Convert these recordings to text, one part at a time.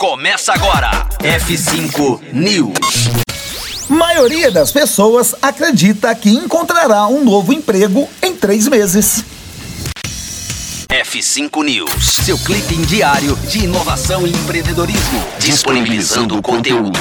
Começa agora. F5 News. Maioria das pessoas acredita que encontrará um novo emprego em três meses. F5 News, seu clipe diário de inovação e empreendedorismo, disponibilizando o conteúdo.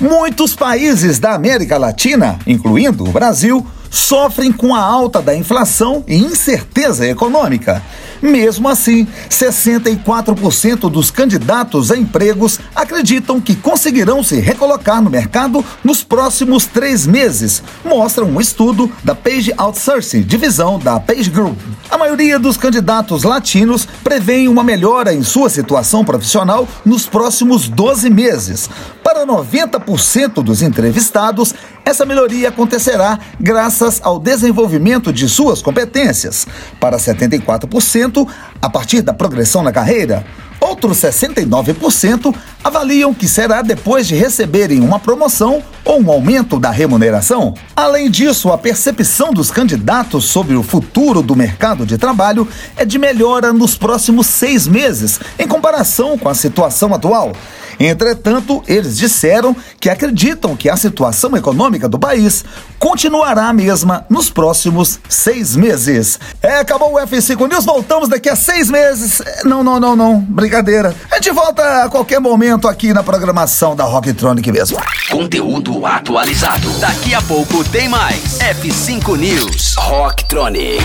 Muitos países da América Latina, incluindo o Brasil, sofrem com a alta da inflação e incerteza econômica. Mesmo assim, 64% dos candidatos a empregos acreditam que conseguirão se recolocar no mercado nos próximos três meses, mostra um estudo da Page Outsourcing, divisão da Page Group. A maioria dos candidatos latinos prevêem uma melhora em sua situação profissional nos próximos 12 meses. Para 90% dos entrevistados, essa melhoria acontecerá graças ao desenvolvimento de suas competências. Para 74%, a partir da progressão na carreira. Outros 69% avaliam que será depois de receberem uma promoção ou um aumento da remuneração. Além disso, a percepção dos candidatos sobre o futuro do mercado de trabalho é de melhora nos próximos seis meses, em comparação com a situação atual. Entretanto, eles disseram que acreditam que a situação econômica do país continuará a mesma nos próximos seis meses. É, acabou o F5 News, voltamos daqui a seis meses. Não, não, não, não, brincadeira. A gente volta a qualquer momento aqui na programação da Rocktronic mesmo. Conteúdo atualizado. Daqui a pouco tem mais. F5 News. Rocktronic.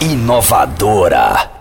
Inovadora.